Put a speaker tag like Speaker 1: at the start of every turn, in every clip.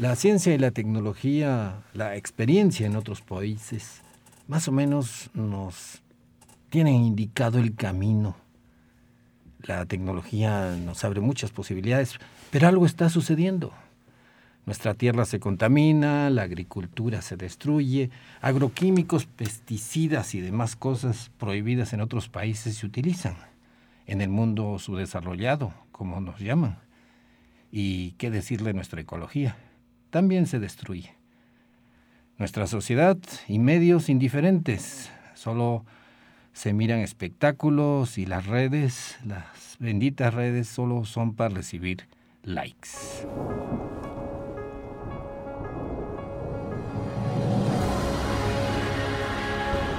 Speaker 1: La ciencia y la tecnología, la experiencia en otros países, más o menos nos tienen indicado el camino. La tecnología nos abre muchas posibilidades, pero algo está sucediendo. Nuestra tierra se contamina, la agricultura se destruye, agroquímicos, pesticidas y demás cosas prohibidas en otros países se utilizan. En el mundo subdesarrollado, como nos llaman. Y qué decirle nuestra ecología, también se destruye. Nuestra sociedad y medios indiferentes, solo se miran espectáculos y las redes, las benditas redes, solo son para recibir likes.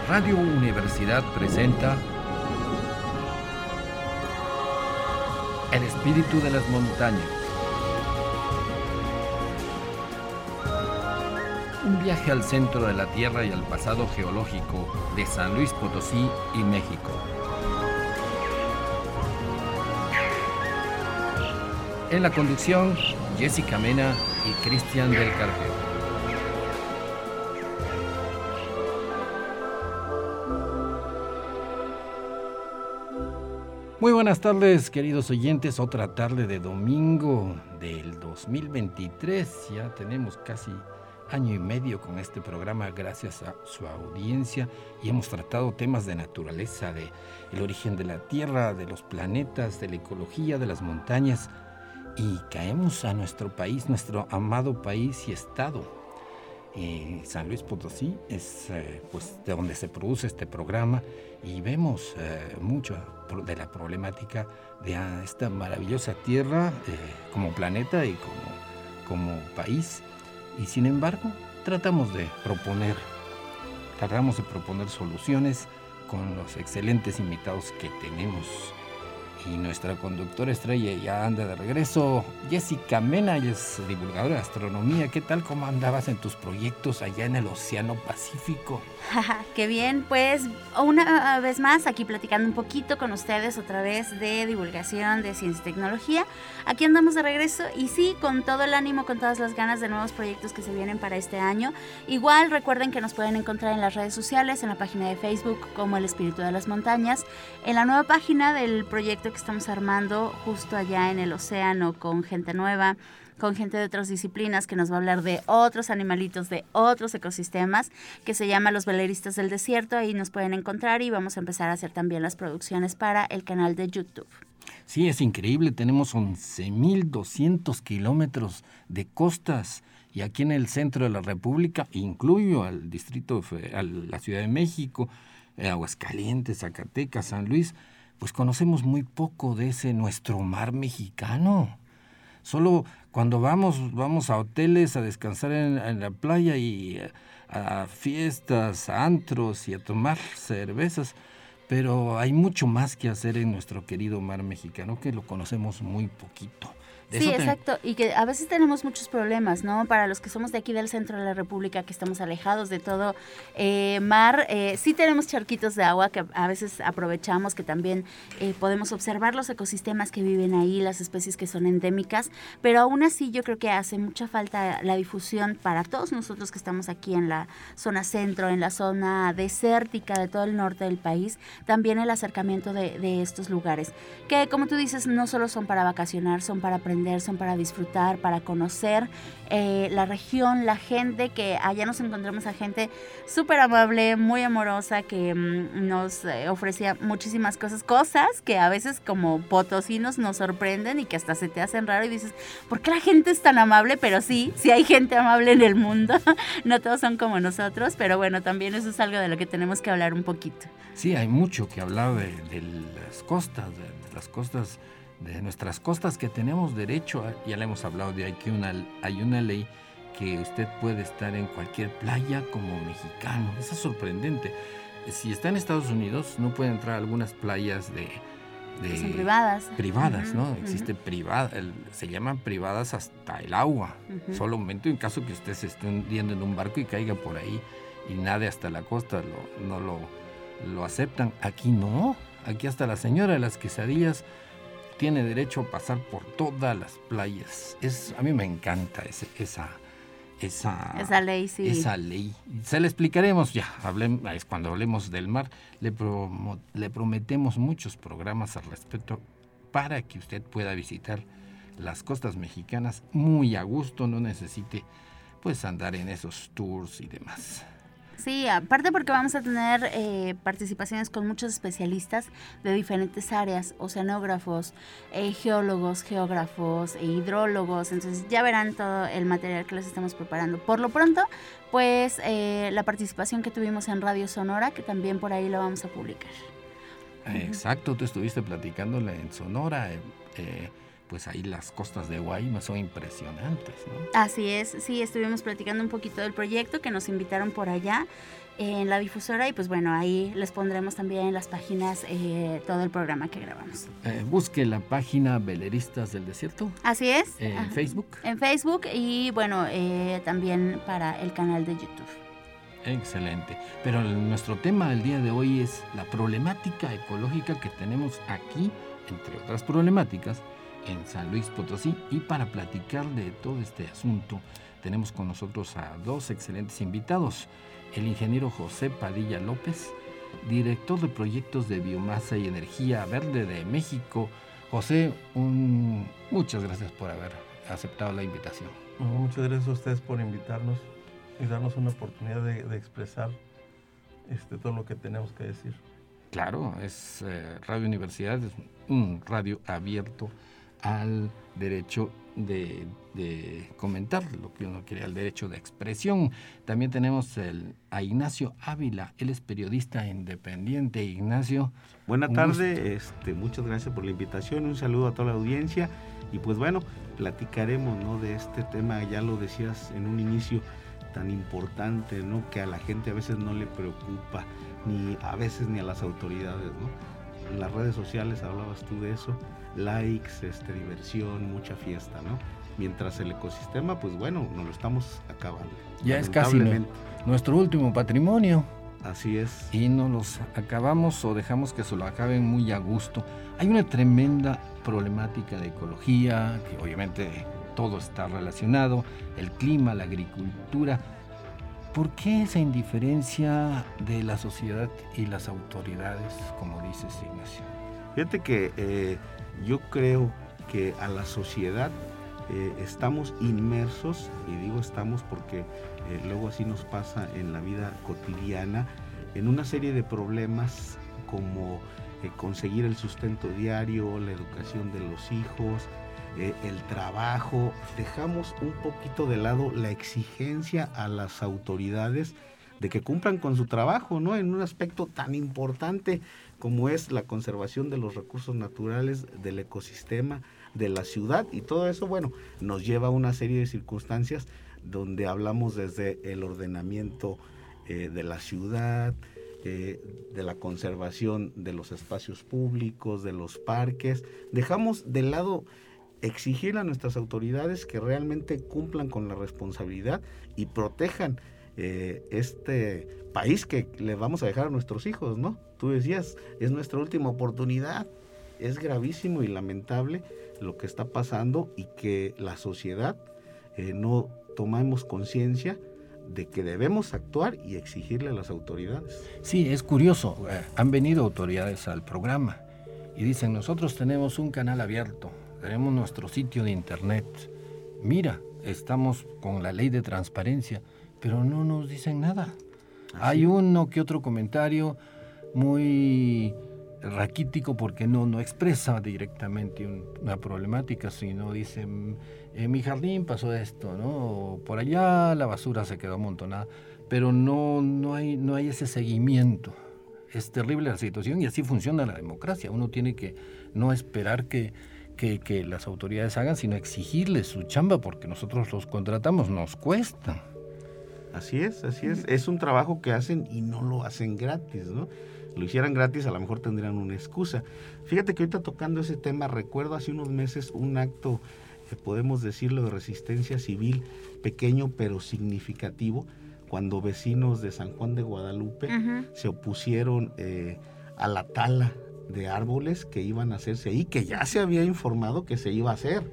Speaker 1: Radio Universidad presenta El espíritu de las montañas. Un viaje al centro de la Tierra y al pasado geológico de San Luis Potosí y México. En la conducción, Jessica Mena y Cristian del Carpio. Muy buenas tardes, queridos oyentes. Otra tarde de domingo del 2023. Ya tenemos casi año y medio con este programa gracias a su audiencia y hemos tratado temas de naturaleza, de el origen de la Tierra, de los planetas, de la ecología, de las montañas y caemos a nuestro país, nuestro amado país y estado. Eh, San Luis Potosí es eh, pues de donde se produce este programa y vemos eh, mucho de la problemática de ah, esta maravillosa tierra como planeta y como, como país y sin embargo tratamos de proponer tratamos de proponer soluciones con los excelentes invitados que tenemos y nuestra conductora estrella ya anda de regreso. Jessica Mena, es divulgadora de astronomía. ¿Qué tal? ¿Cómo andabas en tus proyectos allá en el Océano Pacífico?
Speaker 2: Qué bien, pues una vez más aquí platicando un poquito con ustedes otra vez de divulgación de ciencia y tecnología. Aquí andamos de regreso y sí, con todo el ánimo, con todas las ganas de nuevos proyectos que se vienen para este año. Igual recuerden que nos pueden encontrar en las redes sociales, en la página de Facebook como El Espíritu de las Montañas, en la nueva página del proyecto que estamos armando justo allá en el océano con gente nueva, con gente de otras disciplinas que nos va a hablar de otros animalitos, de otros ecosistemas, que se llama Los Veleristas del Desierto. Ahí nos pueden encontrar y vamos a empezar a hacer también las producciones para el canal de YouTube.
Speaker 1: Sí, es increíble. Tenemos 11.200 kilómetros de costas y aquí en el centro de la República, incluyo al distrito, a la Ciudad de México, eh, Aguascalientes, Zacatecas, San Luis, pues conocemos muy poco de ese nuestro mar mexicano. Solo cuando vamos, vamos a hoteles a descansar en, la playa y a, eh, a, fiestas, a antros y a tomar cervezas, pero hay mucho más que hacer en nuestro querido mar mexicano que lo conocemos muy poquito
Speaker 2: sí, exacto. Y que a veces tenemos muchos problemas, ¿no? Para los que somos de aquí del centro de la República, que estamos alejados de todo eh, mar, eh, sí tenemos charquitos de agua que a veces aprovechamos, que también eh, podemos observar los ecosistemas que viven ahí, las especies que son endémicas, pero aún así yo creo que hace mucha falta la difusión para todos nosotros que estamos aquí en la zona centro, en la zona desértica de todo el norte del país, también el acercamiento de, de estos lugares, que como tú dices, no solo son para vacacionar, son para aprender son para disfrutar, para conocer eh, la región, la gente, que allá nos encontramos a gente súper amable, muy amorosa, que mm, nos eh, ofrecía muchísimas cosas, cosas que a veces como potosinos nos sorprenden y que hasta se te hacen raro y dices, ¿por qué la gente es tan amable? Pero sí, sí hay gente amable en el mundo, no todos son como nosotros, pero bueno, también eso es algo de lo que tenemos que hablar un poquito.
Speaker 1: Sí, hay mucho que hablar de, las costas, de las costas de nuestras costas que tenemos derecho, ya le hemos hablado de que una, hay una ley que usted puede estar en cualquier playa como mexicano. Eso es sorprendente. Si está en Estados Unidos, no puede entrar a algunas playas de...
Speaker 2: Son privadas.
Speaker 1: Privadas, ¿no? Existe privada, se llaman privadas hasta el agua. Solo un momento en caso que usted se esté hundiendo en un barco y caiga por ahí y nade hasta la costa, no lo, lo aceptan. Aquí no. Aquí hasta la señora de las quesadillas tiene derecho a pasar por todas las playas. Es, a mí me encanta ese, esa, esa,
Speaker 2: esa ley, sí.
Speaker 1: Esa ley. Se le explicaremos ya, es cuando hablemos del mar. Le, le prometemos muchos programas al respecto para que usted pueda visitar las costas mexicanas muy a gusto, no necesite pues andar en esos tours y demás.
Speaker 2: Sí, aparte porque vamos a tener eh, participaciones con muchos especialistas de diferentes áreas, oceanógrafos, eh, geólogos, geógrafos, e hidrólogos, entonces ya verán todo el material que les estamos preparando. Por lo pronto, pues eh, la participación que tuvimos en Radio Sonora, que también por ahí lo vamos a publicar.
Speaker 1: Exacto, tú estuviste platicándola en Sonora pues ahí las costas de Guaymas son impresionantes, ¿no?
Speaker 2: Así es, sí, estuvimos platicando un poquito del proyecto que nos invitaron por allá en la difusora y pues bueno, ahí les pondremos también en las páginas eh, todo el programa que grabamos.
Speaker 1: Eh, busque la página Veleristas del Desierto.
Speaker 2: Así es.
Speaker 1: En Facebook.
Speaker 2: En Facebook y bueno, eh, también para el canal de YouTube.
Speaker 1: Excelente. Pero nuestro tema el día de hoy es la problemática ecológica que tenemos aquí, entre otras problemáticas, en San Luis Potosí y para platicar de todo este asunto tenemos con nosotros a dos excelentes invitados. El ingeniero José Padilla López, director de proyectos de biomasa y energía verde de México. José, muchas gracias por haber aceptado la invitación.
Speaker 3: Muchas gracias a ustedes por invitarnos y darnos una oportunidad de, expresar este, todo lo que tenemos que decir.
Speaker 1: Claro, es eh, Radio Universidad, es un radio abierto al derecho de, comentar lo que uno quiere, al derecho de expresión. También tenemos el, a Ignacio Ávila, él es periodista independiente. Ignacio.
Speaker 4: Buenas tardes, este, muchas gracias por la invitación, un saludo a toda la audiencia y pues bueno, platicaremos ¿no? de este tema, ya lo decías en un inicio, tan importante, ¿no? que a la gente a veces no le preocupa, ni a veces ni a las autoridades. ¿no? En las redes sociales hablabas tú de eso likes, este, diversión, mucha fiesta, ¿no? Mientras el ecosistema, pues bueno, nos lo estamos acabando.
Speaker 1: Ya es casi nuestro último patrimonio.
Speaker 4: Así es.
Speaker 1: Y no los acabamos o dejamos que se lo acaben muy a gusto. Hay una tremenda problemática de ecología, que obviamente todo está relacionado, el clima, la agricultura. ¿Por qué esa indiferencia de la sociedad y las autoridades, como dices Ignacio?
Speaker 4: Fíjate que eh, yo creo que a la sociedad eh, estamos inmersos, y digo estamos porque eh, luego así nos pasa en la vida cotidiana, en una serie de problemas como eh, conseguir el sustento diario, la educación de los hijos, el trabajo. Dejamos un poquito de lado la exigencia a las autoridades de que cumplan con su trabajo, ¿no? En un aspecto tan importante como es la conservación de los recursos naturales, del ecosistema, de la ciudad y todo eso, bueno, nos lleva a una serie de circunstancias donde hablamos desde el ordenamiento eh, de la ciudad, eh, de la conservación de los espacios públicos, de los parques. Dejamos de lado exigir a nuestras autoridades que realmente cumplan con la responsabilidad y protejan eh, este país que le vamos a dejar a nuestros hijos, ¿no? Tú decías, es nuestra última oportunidad. Es gravísimo y lamentable lo que está pasando y que la sociedad eh, no tomamos conciencia de que debemos actuar y exigirle a las autoridades.
Speaker 1: Sí, es curioso. Eh, han venido autoridades al programa y dicen, nosotros tenemos un canal abierto, tenemos nuestro sitio de internet. Mira, estamos con la ley de transparencia, pero no nos dicen nada. Hay uno que otro comentario muy raquítico porque no, no expresa directamente una problemática, sino dice, en mi jardín pasó esto, ¿no? por allá la basura se quedó amontonada, pero no, no, hay, no hay ese seguimiento. Es terrible la situación y así funciona la democracia. Uno tiene que no esperar que, que, que las autoridades hagan, sino exigirles su chamba porque nosotros los contratamos, nos cuesta.
Speaker 4: Así es, así es. Es un trabajo que hacen y no lo hacen gratis, ¿no? Lo hicieran gratis, a lo mejor tendrían una excusa. Fíjate que ahorita tocando ese tema, recuerdo hace unos meses un acto, que podemos decirlo, de resistencia civil, pequeño pero significativo, cuando vecinos de San Juan de Guadalupe se opusieron eh, a la tala de árboles que iban a hacerse ahí, que ya se había informado que se iba a hacer.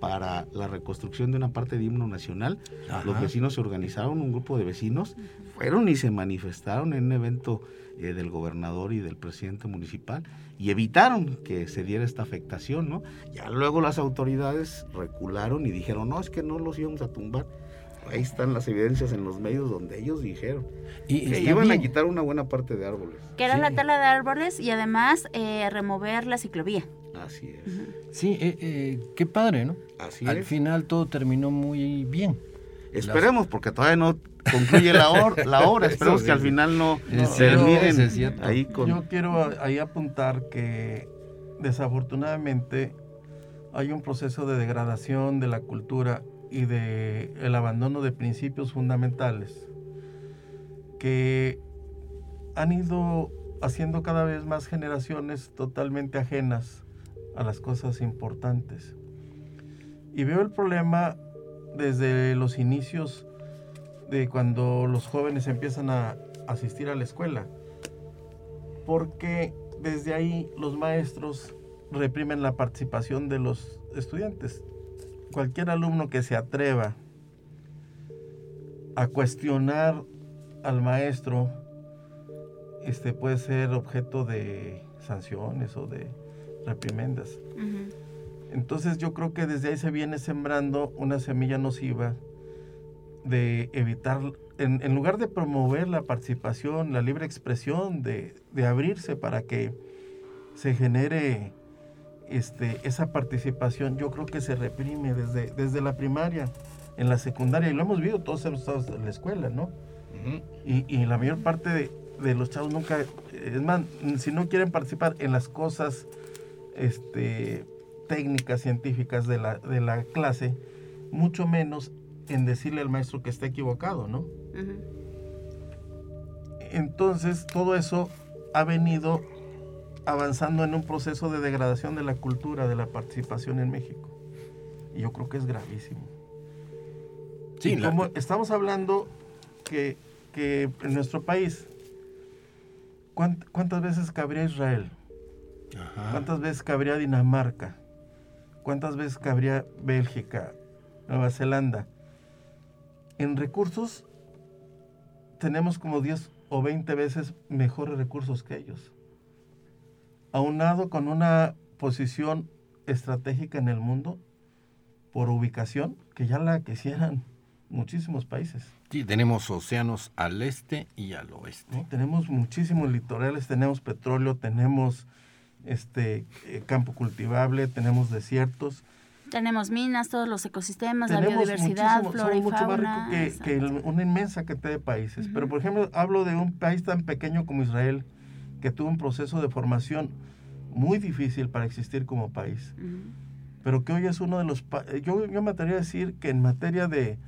Speaker 4: para la reconstrucción de una parte de himno nacional. Los vecinos se organizaron, un grupo de vecinos, fueron y se manifestaron en un evento eh, del gobernador y del presidente municipal y evitaron que se diera esta afectación, ¿no? Ya luego las autoridades recularon y dijeron, no, es que no los íbamos a tumbar ahí están las evidencias en los medios donde ellos dijeron y, que iban a quitar una buena parte de árboles.
Speaker 2: Que era la tala de árboles y además eh, remover la ciclovía.
Speaker 4: Así es.
Speaker 1: Sí, eh, eh, qué padre, ¿no?
Speaker 4: Así
Speaker 1: Al final todo terminó muy bien.
Speaker 4: Esperemos, porque todavía no concluye la, la obra. Esperemos que al final no,
Speaker 3: terminen ahí con... Yo quiero ahí apuntar que desafortunadamente hay un proceso de degradación de la cultura y de el abandono de principios fundamentales que han ido haciendo cada vez más generaciones totalmente ajenas a las cosas importantes. Y veo el problema desde los inicios de cuando los jóvenes empiezan a asistir a la escuela, porque desde ahí los maestros reprimen la participación de los estudiantes cualquier alumno que se atreva a cuestionar al maestro este puede ser objeto de sanciones o de reprimendas. Entonces yo creo que desde ahí se viene sembrando una semilla nociva de evitar, en, lugar de promover la participación, la libre expresión, de, de abrirse para que se genere este, esa participación yo creo que se reprime desde, desde la primaria, en la secundaria, y lo hemos visto todos hemos estado en la escuela, ¿no? y, la mayor parte de, los chavos nunca, es más, si no quieren participar en las cosas este, técnicas, científicas de la, de la clase, mucho menos en decirle al maestro que está equivocado, ¿no? Entonces, todo eso ha venido avanzando en un proceso de degradación de la cultura de la participación en México. Y yo creo que es gravísimo. Sí, como estamos hablando que, en nuestro país, ¿cuántas veces cabría Israel? ¿Cuántas veces cabría Dinamarca? ¿Cuántas veces cabría Bélgica, Nueva Zelanda? En recursos tenemos como 10 o 20 veces mejores recursos que ellos aunado con una posición estratégica en el mundo por ubicación que ya la quisieran muchísimos países.
Speaker 1: Sí, tenemos océanos al este y al oeste.
Speaker 3: Tenemos muchísimos litorales, tenemos petróleo, tenemos este eh, campo cultivable, tenemos desiertos.
Speaker 2: Tenemos minas, todos los ecosistemas, la biodiversidad, flora y mucho Más rico
Speaker 3: que, que una inmensa cantidad de países. Pero, por ejemplo, hablo de un país tan pequeño como Israel, que tuvo un proceso de formación muy difícil para existir como país, pero que hoy es uno de los... Yo, yo me atrevería a decir que en materia de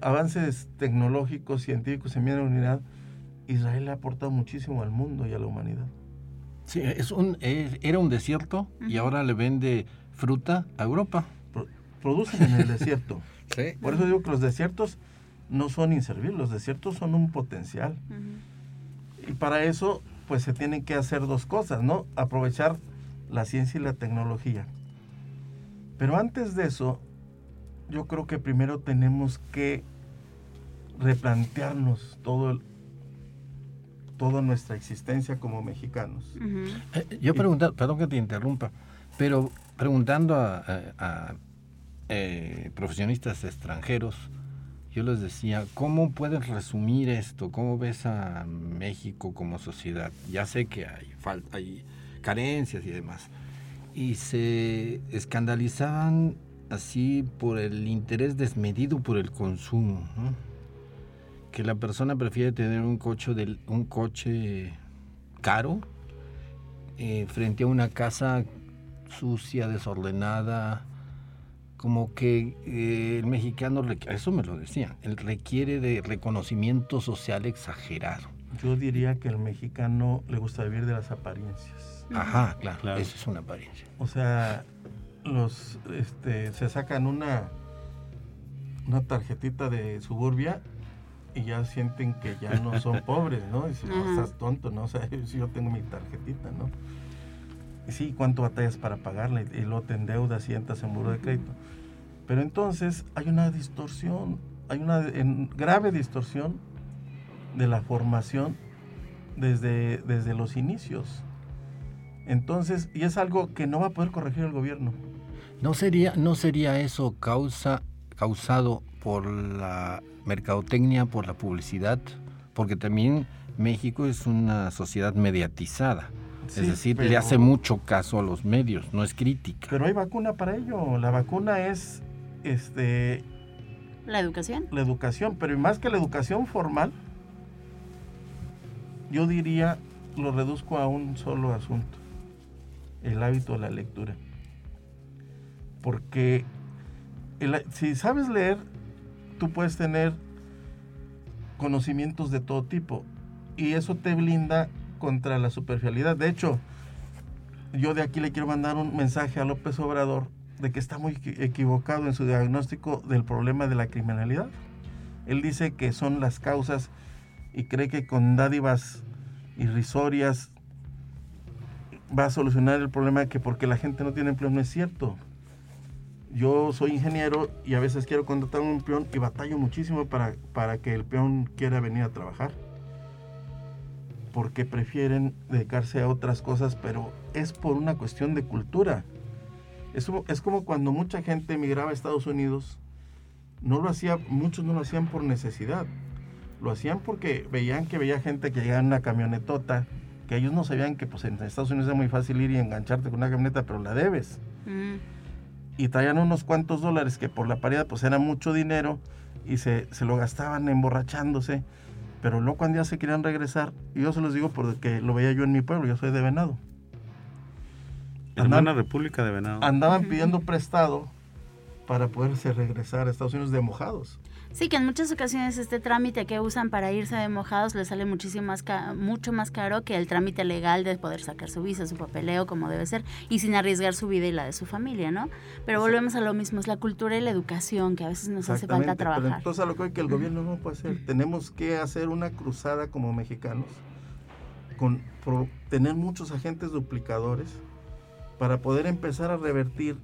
Speaker 3: avances tecnológicos, científicos en mi unidad, Israel ha aportado muchísimo al mundo y a la humanidad.
Speaker 1: Sí, es un, era un desierto y ahora le vende fruta a Europa.
Speaker 3: producen en el desierto. Por eso digo que los desiertos no son inservibles, los desiertos son un potencial. Y para eso pues se tienen que hacer dos cosas, ¿no? Aprovechar la ciencia y la tecnología. Pero antes de eso, yo creo que primero tenemos que replantearnos todo toda nuestra existencia como mexicanos.
Speaker 1: Eh, yo pregunto, perdón que te interrumpa, pero preguntando a, eh, profesionistas extranjeros, yo les decía, ¿cómo puedes resumir esto? ¿Cómo ves a México como sociedad? Ya sé que hay, hay carencias y demás. Y se escandalizaban así por el interés desmedido por el consumo. Que la persona prefiere tener un coche, un coche caro eh, frente a una casa sucia, desordenada, como que eh, el mexicano, eso me lo decían, él requiere de reconocimiento social exagerado.
Speaker 3: Yo diría que el mexicano le gusta vivir de las apariencias.
Speaker 1: Ajá, claro, eso es una apariencia.
Speaker 3: O sea, los, este, se sacan una, una tarjetita de suburbia y ya sienten que ya no son pobres, ¿no? Y si no, estás tonto, ¿no? O sea, yo tengo mi tarjetita, ¿no? sí, ¿cuánto batallas para pagarle? Y luego te endeudas y entras en muro de crédito. Pero entonces hay una distorsión, hay una grave distorsión de la formación desde, desde los inicios. Entonces, y es algo que no va a poder corregir el gobierno.
Speaker 1: ¿No sería, no sería eso causa, causado por la mercadotecnia, por la publicidad? Porque también México es una sociedad mediatizada. es decir, le hace mucho caso a los medios, no es crítica.
Speaker 3: Pero hay vacuna para ello. La vacuna es este
Speaker 2: la educación.
Speaker 3: La educación, pero más que la educación formal, yo diría, lo reduzco a un solo asunto, el hábito de la lectura. Porque si sabes leer, tú puedes tener conocimientos de todo tipo y eso te blinda contra la superficialidad. De hecho, yo de aquí le quiero mandar un mensaje a López Obrador de que está muy equivocado en su diagnóstico del problema de la criminalidad. Él dice que son las causas y cree que con dádivas irrisorias va a solucionar el problema que porque la gente no tiene empleo no es cierto. Yo soy ingeniero y a veces quiero contratar a un peón y batallo muchísimo para, para que el peón quiera venir a trabajar. Porque prefieren dedicarse a otras cosas, pero es por una cuestión de cultura. Es, es como cuando mucha gente emigraba a Estados Unidos, no lo hacía, muchos no lo hacían por necesidad, lo hacían porque veían que veía gente que llegaba en una camionetota, que ellos no sabían que pues en Estados Unidos es muy fácil ir y engancharte con una camioneta, pero la debes. Mm. Y traían unos cuantos dólares que por la paridad pues era mucho dinero y se, se lo gastaban emborrachándose. Pero luego cuando ya se querían regresar, y yo se los digo porque lo veía yo en mi pueblo, yo soy de Venado.
Speaker 4: Hermana República de Venado.
Speaker 3: Andaban pidiendo prestado para poderse regresar a Estados Unidos de mojados.
Speaker 2: Sí, que en muchas ocasiones este trámite que usan para irse de mojados les sale muchísimo más mucho más caro que el trámite legal de poder sacar su visa, su papeleo como debe ser y sin arriesgar su vida y la de su familia, ¿no? Pero volvemos a lo mismo, es la cultura y la educación que a veces nos hace falta trabajar. Pero
Speaker 3: entonces a lo que, hay que el gobierno no puede hacer, tenemos que hacer una cruzada como mexicanos con tener muchos agentes duplicadores para poder empezar a revertir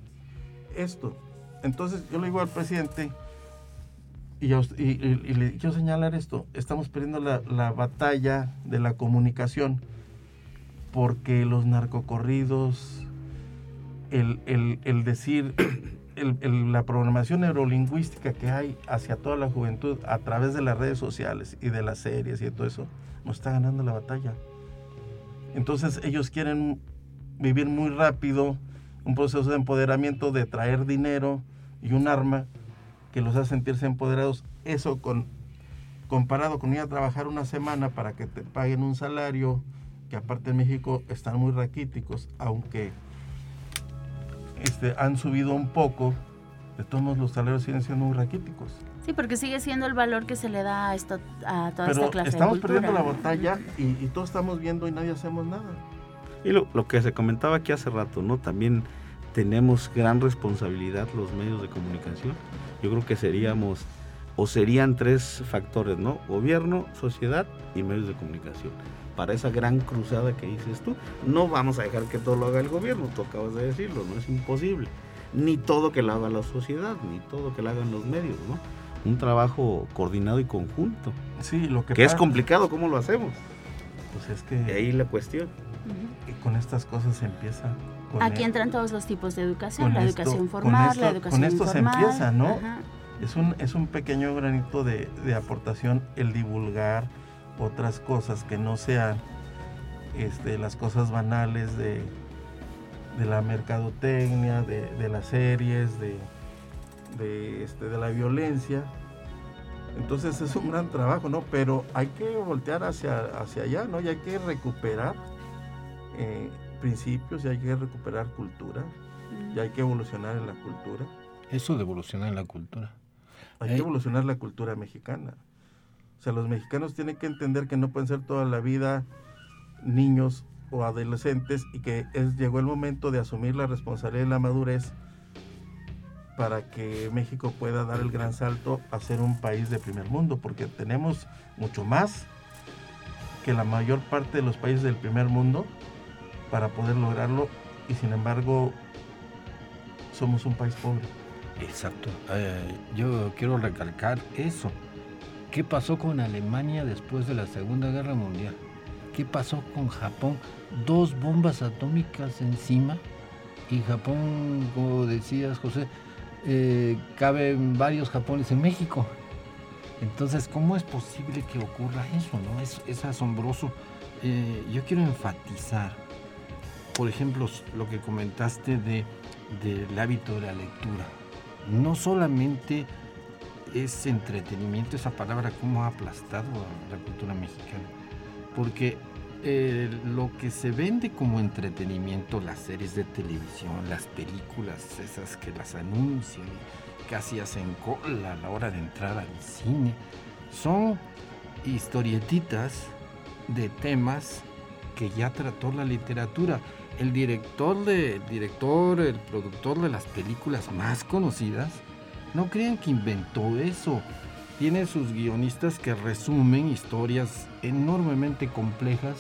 Speaker 3: esto. Entonces yo le digo al presidente, y, le quiero señalar esto, estamos perdiendo la, batalla de la comunicación porque los narcocorridos, el, el decir, la programación neurolingüística que hay hacia toda la juventud a través de las redes sociales y de las series y todo eso, nos está ganando la batalla. Entonces ellos quieren vivir muy rápido, un proceso de empoderamiento, de traer dinero y un arma que los hace sentirse empoderados. Eso con, comparado con ir a trabajar una semana para que te paguen un salario, que aparte en México están muy raquíticos, aunque este, han subido un poco, de todos los salarios siguen siendo muy raquíticos.
Speaker 2: Sí, porque sigue siendo el valor que se le da a, esto, a toda
Speaker 3: esta
Speaker 2: clase
Speaker 3: estamos
Speaker 2: de
Speaker 3: perdiendo la batalla y, y todos estamos viendo y nadie hacemos nada.
Speaker 4: Y lo, que se comentaba aquí hace rato, ¿no? También tenemos gran responsabilidad los medios de comunicación. Yo creo que seríamos, o serían tres factores, ¿no? Gobierno, sociedad y medios de comunicación. Para esa gran cruzada que dices tú, no vamos a dejar que todo lo haga el gobierno, tú acabas de decirlo, no es imposible. Ni todo que lo haga la sociedad, ni todo que lo hagan los medios, ¿no? Un trabajo coordinado y conjunto.
Speaker 3: Sí, lo que,
Speaker 4: que es complicado, ¿cómo lo hacemos?
Speaker 3: Pues es que...
Speaker 4: De ahí la cuestión.
Speaker 3: Y con estas cosas se empieza.
Speaker 2: Aquí entran todos los tipos de educación, la educación formal, la educación
Speaker 3: Con esto
Speaker 2: se
Speaker 3: empieza, ¿no? Es un, es un pequeño granito de, aportación el divulgar otras cosas que no sean este, las cosas banales de, de la mercadotecnia, de, las series, de, de, este, de la violencia. Entonces es un gran trabajo, ¿no? Pero hay que voltear hacia, hacia allá, ¿no? Y hay que recuperar eh, principios y hay que recuperar cultura y hay que evolucionar en la cultura.
Speaker 1: Eso de evolucionar en la cultura.
Speaker 3: Hay que eh, evolucionar la cultura mexicana. O sea, los mexicanos tienen que entender que no pueden ser toda la vida niños o adolescentes y que es, llegó el momento de asumir la responsabilidad y la madurez para que México pueda dar el gran salto a ser un país de primer mundo, porque tenemos mucho más que la mayor parte de los países del primer mundo para poder lograrlo y sin embargo somos un país pobre.
Speaker 1: Exacto. Eh, yo quiero recalcar eso. ¿Qué pasó con Alemania después de la Segunda Guerra Mundial? ¿Qué pasó con Japón? Dos bombas atómicas encima y Japón, como decías José, eh, caben varios Japones en México. Entonces, ¿cómo es posible que ocurra eso? No? Es, asombroso. Eh, yo quiero enfatizar, por ejemplo, lo que comentaste de, del hábito de la lectura. No solamente es entretenimiento, esa palabra cómo ha aplastado a la cultura mexicana, porque eh, lo que se vende como entretenimiento, las series de televisión, las películas, esas que las anuncian, casi hacen cola a la hora de entrar al cine, son historietitas de temas que ya trató la literatura. El director, de, el director, el productor de las películas más conocidas, no crean que inventó eso tiene sus guionistas que resumen historias enormemente complejas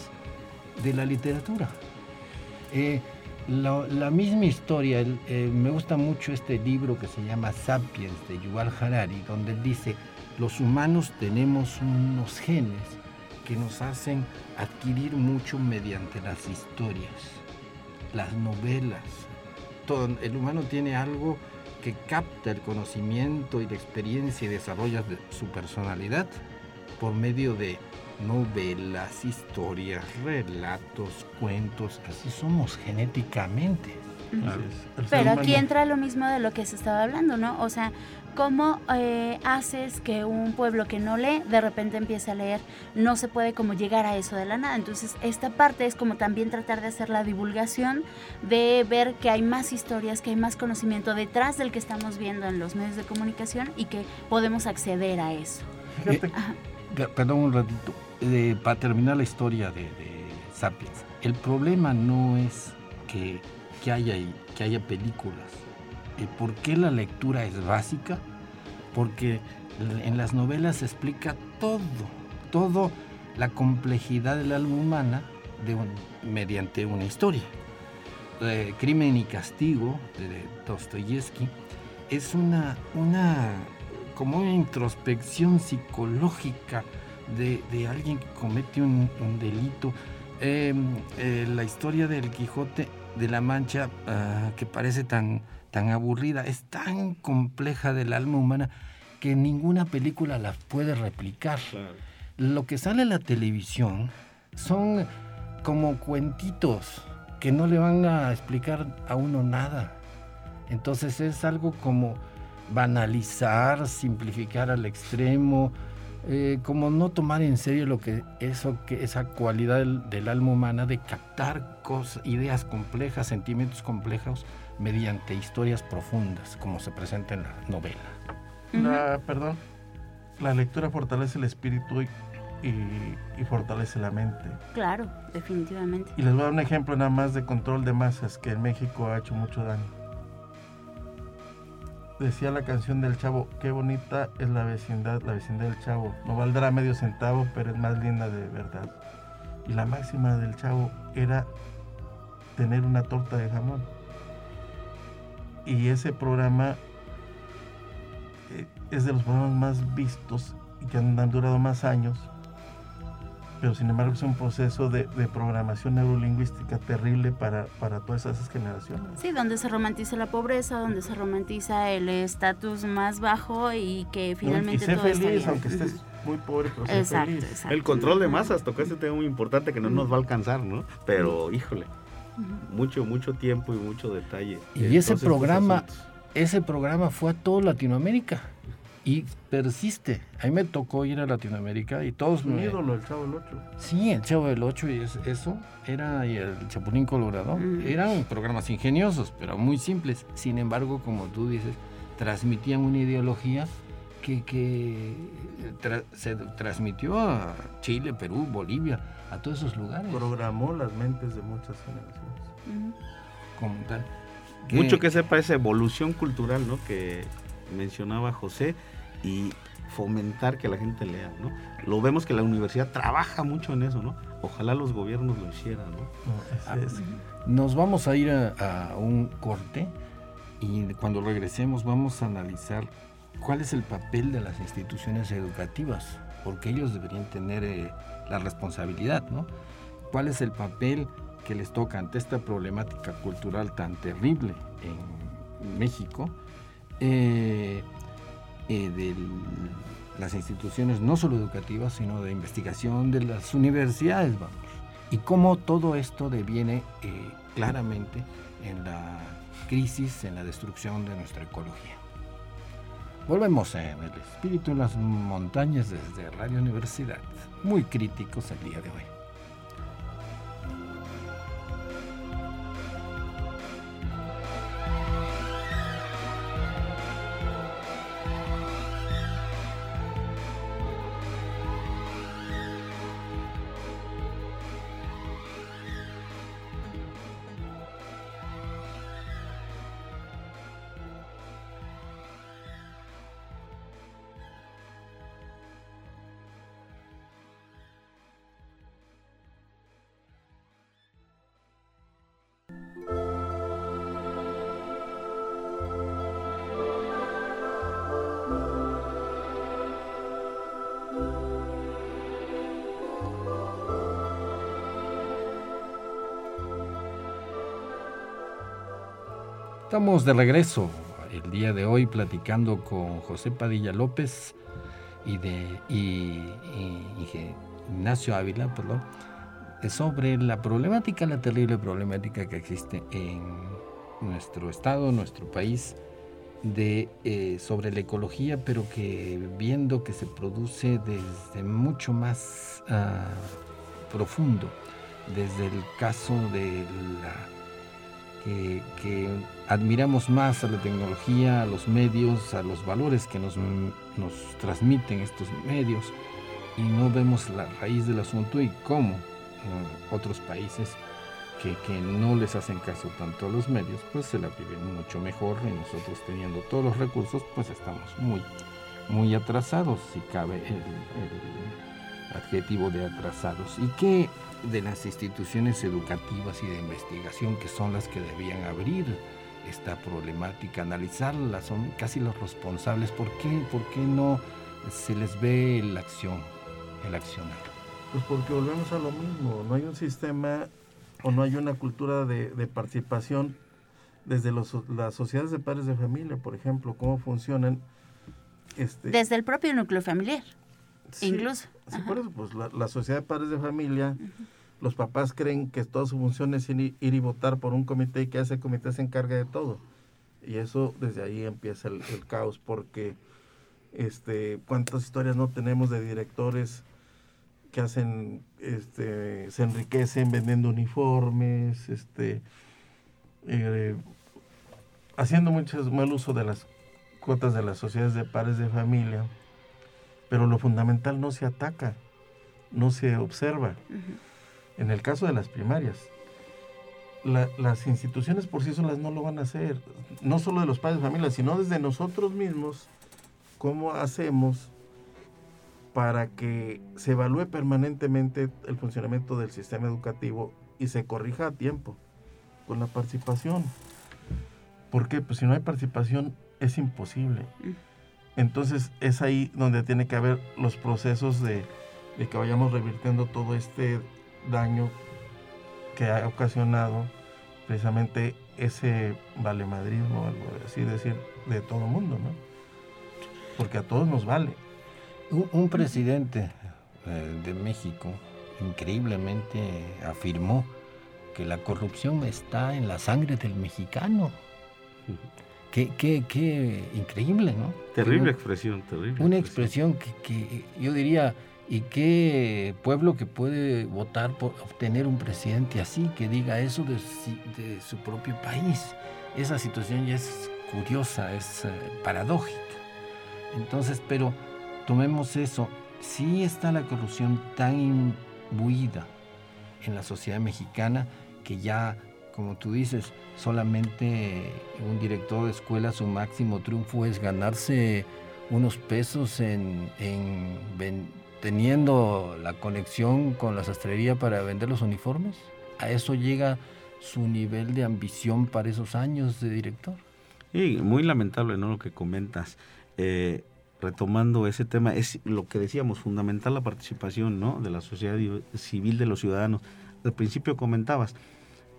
Speaker 1: de la literatura. Eh, la, misma historia, eh, me gusta mucho este libro que se llama Sapiens de Yuval Harari, donde él dice, los humanos tenemos unos genes que nos hacen adquirir mucho mediante las historias, las novelas. Todo, el humano tiene algo que capta el conocimiento y la experiencia y desarrolla su personalidad por medio de novelas, historias, relatos, cuentos, así somos genéticamente.
Speaker 2: Pero aquí entra lo mismo de lo que se estaba hablando, ¿no? O sea, ¿cómo eh, haces que un pueblo que no lee de repente empiece a leer? No se puede como llegar a eso de la nada. Entonces, esta parte es como también tratar de hacer la divulgación, de ver que hay más historias, que hay más conocimiento detrás del que estamos viendo en los medios de comunicación y que podemos acceder a eso.
Speaker 1: Fíjate. Eh, perdón un ratito. para terminar la historia de, de Sapiens, el problema no es que que haya, que haya películas. ¿Y ¿Por qué la lectura es básica? Porque en las novelas se explica todo, todo la complejidad del alma humana de mediante una historia. Eh, Crimen y Castigo de Dostoyevsky es una, una como una introspección psicológica de, alguien que comete un, delito. Em, eh, la historia del Quijote de la Mancha ah, que parece tan, tan aburrida, es tan compleja del alma humana que ninguna película la puede replicar. Lo que sale en la televisión son como cuentitos que no le van a explicar a uno nada. Entonces es algo como banalizar, simplificar al extremo, eh, como no tomar en serio lo que eso que esa cualidad del, alma humana de captar cosas, ideas complejas, sentimientos complejos mediante historias profundas, como se presenta en la novela.
Speaker 3: La, perdón, la lectura fortalece el espíritu y, y, fortalece la mente.
Speaker 2: Claro, definitivamente.
Speaker 3: Y les voy a dar un ejemplo nada más de control de masas que en México ha hecho mucho daño decía la canción del chavo, qué bonita es la vecindad, la vecindad del chavo. No valdrá medio centavo, pero es más linda de verdad. Y la máxima del chavo era tener una torta de jamón. Y ese programa eh, es de los programas más vistos y que han durado más años pero sin embargo es un proceso de, programación neurolingüística terrible para, para, todas esas generaciones.
Speaker 2: Sí, donde se romantiza la pobreza, donde se romantiza el estatus más bajo y que finalmente... Y
Speaker 3: sé feliz, aunque estés muy pobre, pero exacto, feliz.
Speaker 4: Exacto. El control de masas, tocó ese tema muy importante que no nos va a alcanzar, ¿no? Pero, híjole, mucho, mucho tiempo y mucho detalle.
Speaker 1: Y ese programa, ese programa fue a toda Latinoamérica y persiste. A mí me tocó ir a Latinoamérica y todos...
Speaker 3: Un ídolo, el Chavo del Ocho.
Speaker 1: Sí, el Chavo del Ocho y eso era, y el Chapulín Colorado, mm. eran programas ingeniosos, pero muy simples. Sin embargo, como tú dices, transmitían una ideología que, que se transmitió a Chile, Perú, Bolivia, a todos esos lugares.
Speaker 3: Programó las mentes de muchas generaciones.
Speaker 1: Como tal.
Speaker 4: Mucho que sepa esa evolución cultural, ¿no? Que mencionaba José y fomentar que la gente lea, ¿no? Lo vemos que la universidad trabaja mucho en eso, ¿no? Ojalá los gobiernos lo hicieran, ¿no?
Speaker 1: Ah, nos vamos a ir a, un corte y cuando regresemos vamos a analizar cuál es el papel de las instituciones educativas, porque ellos deberían tener eh, la responsabilidad, ¿no? ¿Cuál es el papel que les toca ante esta problemática cultural tan terrible en México? Eh, eh, de las instituciones no solo educativas, sino de investigación de las universidades, vamos. Y cómo todo esto deviene eh, claramente en la crisis, en la destrucción de nuestra ecología. Volvemos en el espíritu en las montañas desde Radio Universidad, muy críticos el día de hoy. Estamos de regreso el día de hoy platicando con José Padilla López y de Ignacio Ávila, perdón, sobre la problemática, la terrible problemática que existe en nuestro estado, nuestro país, de, eh, sobre la ecología, pero que viendo que se produce desde mucho más ah, profundo, desde el caso de la que, admiramos más a la tecnología, a los medios, a los valores que nos, nos transmiten estos medios y no vemos la raíz del asunto y cómo otros países que, que, no les hacen caso tanto a los medios, pues se la viven mucho mejor y nosotros teniendo todos los recursos, pues estamos muy, muy atrasados, si cabe el, el adjetivo de atrasados. ¿Y qué de las instituciones educativas y de investigación que son las que debían abrir esta problemática, analizarla, son casi los responsables. ¿Por qué, por qué no se les ve la acción, el accionar?
Speaker 3: Pues porque volvemos a lo mismo, no hay un sistema o no hay una cultura de, participación desde los, las sociedades de padres de familia, por ejemplo, cómo funcionan.
Speaker 2: Este, desde el propio núcleo familiar, incluso.
Speaker 3: Sí, por eso, pues la, sociedad de padres de familia, los papás creen que toda su función es ir, y votar por un comité y que ese comité se encargue de todo. Y eso desde ahí empieza el, caos, porque este, cuántas historias no tenemos de directores que hacen, este, se enriquecen vendiendo uniformes, este, eh, haciendo mucho mal uso de las cuotas de las sociedades de padres de familia pero lo fundamental no se ataca, no se observa. En el caso de las primarias, las instituciones por sí solas no lo van a hacer, no solo de los padres de familia, sino desde nosotros mismos, cómo hacemos para que se evalúe permanentemente el funcionamiento del sistema educativo y se corrija a tiempo con la participación. ¿Por qué? Pues si no hay participación es imposible. Entonces es ahí donde tiene que haber los procesos de, que vayamos revirtiendo todo este daño que ha ocasionado precisamente ese valemadrismo, algo así decir, de todo mundo, ¿no? Porque a todos nos vale.
Speaker 1: Un, presidente eh, de México increíblemente afirmó que la corrupción está en la sangre del mexicano. Qué, qué, qué increíble, ¿no?
Speaker 4: Terrible expresión, terrible.
Speaker 1: Una expresión que, que, yo diría, ¿y qué pueblo que puede votar por obtener un presidente así, que diga eso de, de su propio país? Esa situación ya es curiosa, es eh, paradójica. Entonces, pero tomemos eso. Sí está la corrupción tan imbuida en la sociedad mexicana que ya como tú dices, solamente un director de escuela su máximo triunfo es ganarse unos pesos en, teniendo la conexión con la sastrería para vender los uniformes? ¿A eso llega su nivel de ambición para esos años de director?
Speaker 4: Sí, muy lamentable, ¿no? Lo que comentas. Eh, retomando ese tema, es lo que decíamos, fundamental la participación, ¿no? De la sociedad civil, de los ciudadanos. Al principio comentabas,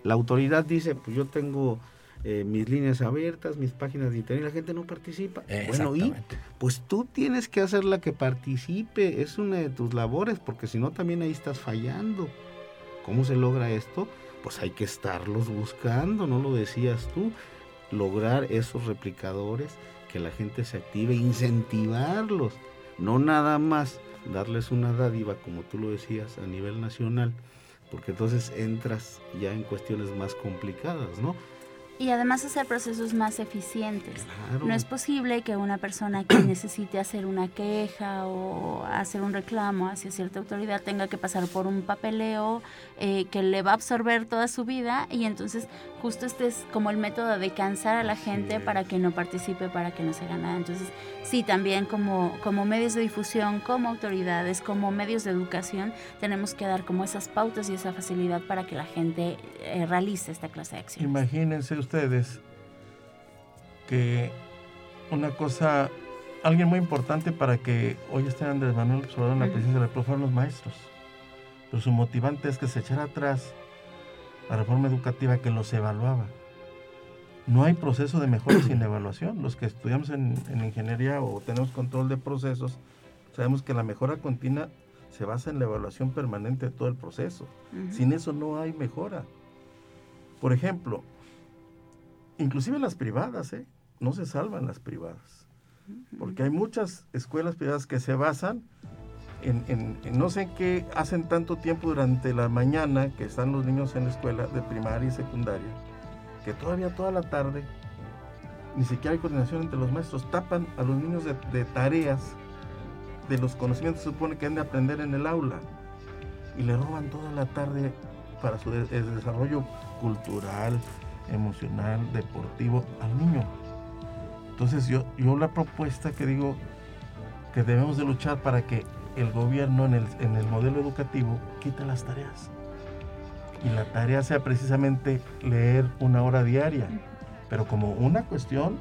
Speaker 4: la autoridad dice, pues yo tengo eh, mis líneas abiertas, mis páginas de internet, la gente no participa. Bueno, y pues tú tienes que hacerla que participe, es una de tus labores, porque si no también ahí estás fallando. ¿Cómo se logra esto? Pues hay que estarlos buscando, no lo decías tú, lograr esos replicadores, que la gente se active, incentivarlos, no nada más darles una dádiva, como tú lo decías, a nivel nacional, porque entonces entras ya en cuestiones más complicadas, ¿no?
Speaker 2: Y además hacer procesos más eficientes. No es posible que una persona que necesite hacer una queja o hacer un reclamo hacia cierta autoridad tenga que pasar por un papeleo eh, que le va a absorber toda su vida y entonces justo este es como el método de cansar a la gente para que no participe, para que no se haga nada. Entonces, sí, también como, como medios de difusión, como autoridades, como medios de educación, tenemos que dar como esas pautas y esa facilidad para que la gente eh, realice esta clase de acciones.
Speaker 3: Imagínense ustedes que una cosa, alguien muy importante para que hoy esté Andrés Manuel Obrador en la presidencia de la fueron los maestros. Pero su motivante es que se echara atrás la reforma educativa que los evaluaba. No hay proceso de mejora sin evaluación. Los que estudiamos en, ingeniería o tenemos control de procesos, sabemos que la mejora continua se basa en la evaluación permanente de todo el proceso. Sin eso no hay mejora. Por ejemplo, inclusive las privadas, ¿eh? no se salvan las privadas. Porque hay muchas escuelas privadas que se basan en, no sé qué hacen tanto tiempo durante la mañana que están los niños en la escuela de primaria y secundaria, que todavía toda la tarde ni siquiera hay coordinación entre los maestros, tapan a los niños de, tareas, de los conocimientos que se supone que han de aprender en el aula, y le roban toda la tarde para su desarrollo cultural, emocional, deportivo al niño. Entonces yo, yo la propuesta que digo que debemos de luchar para que el gobierno en el, en el modelo educativo quita las tareas. Y la tarea sea precisamente leer una hora diaria, pero como una cuestión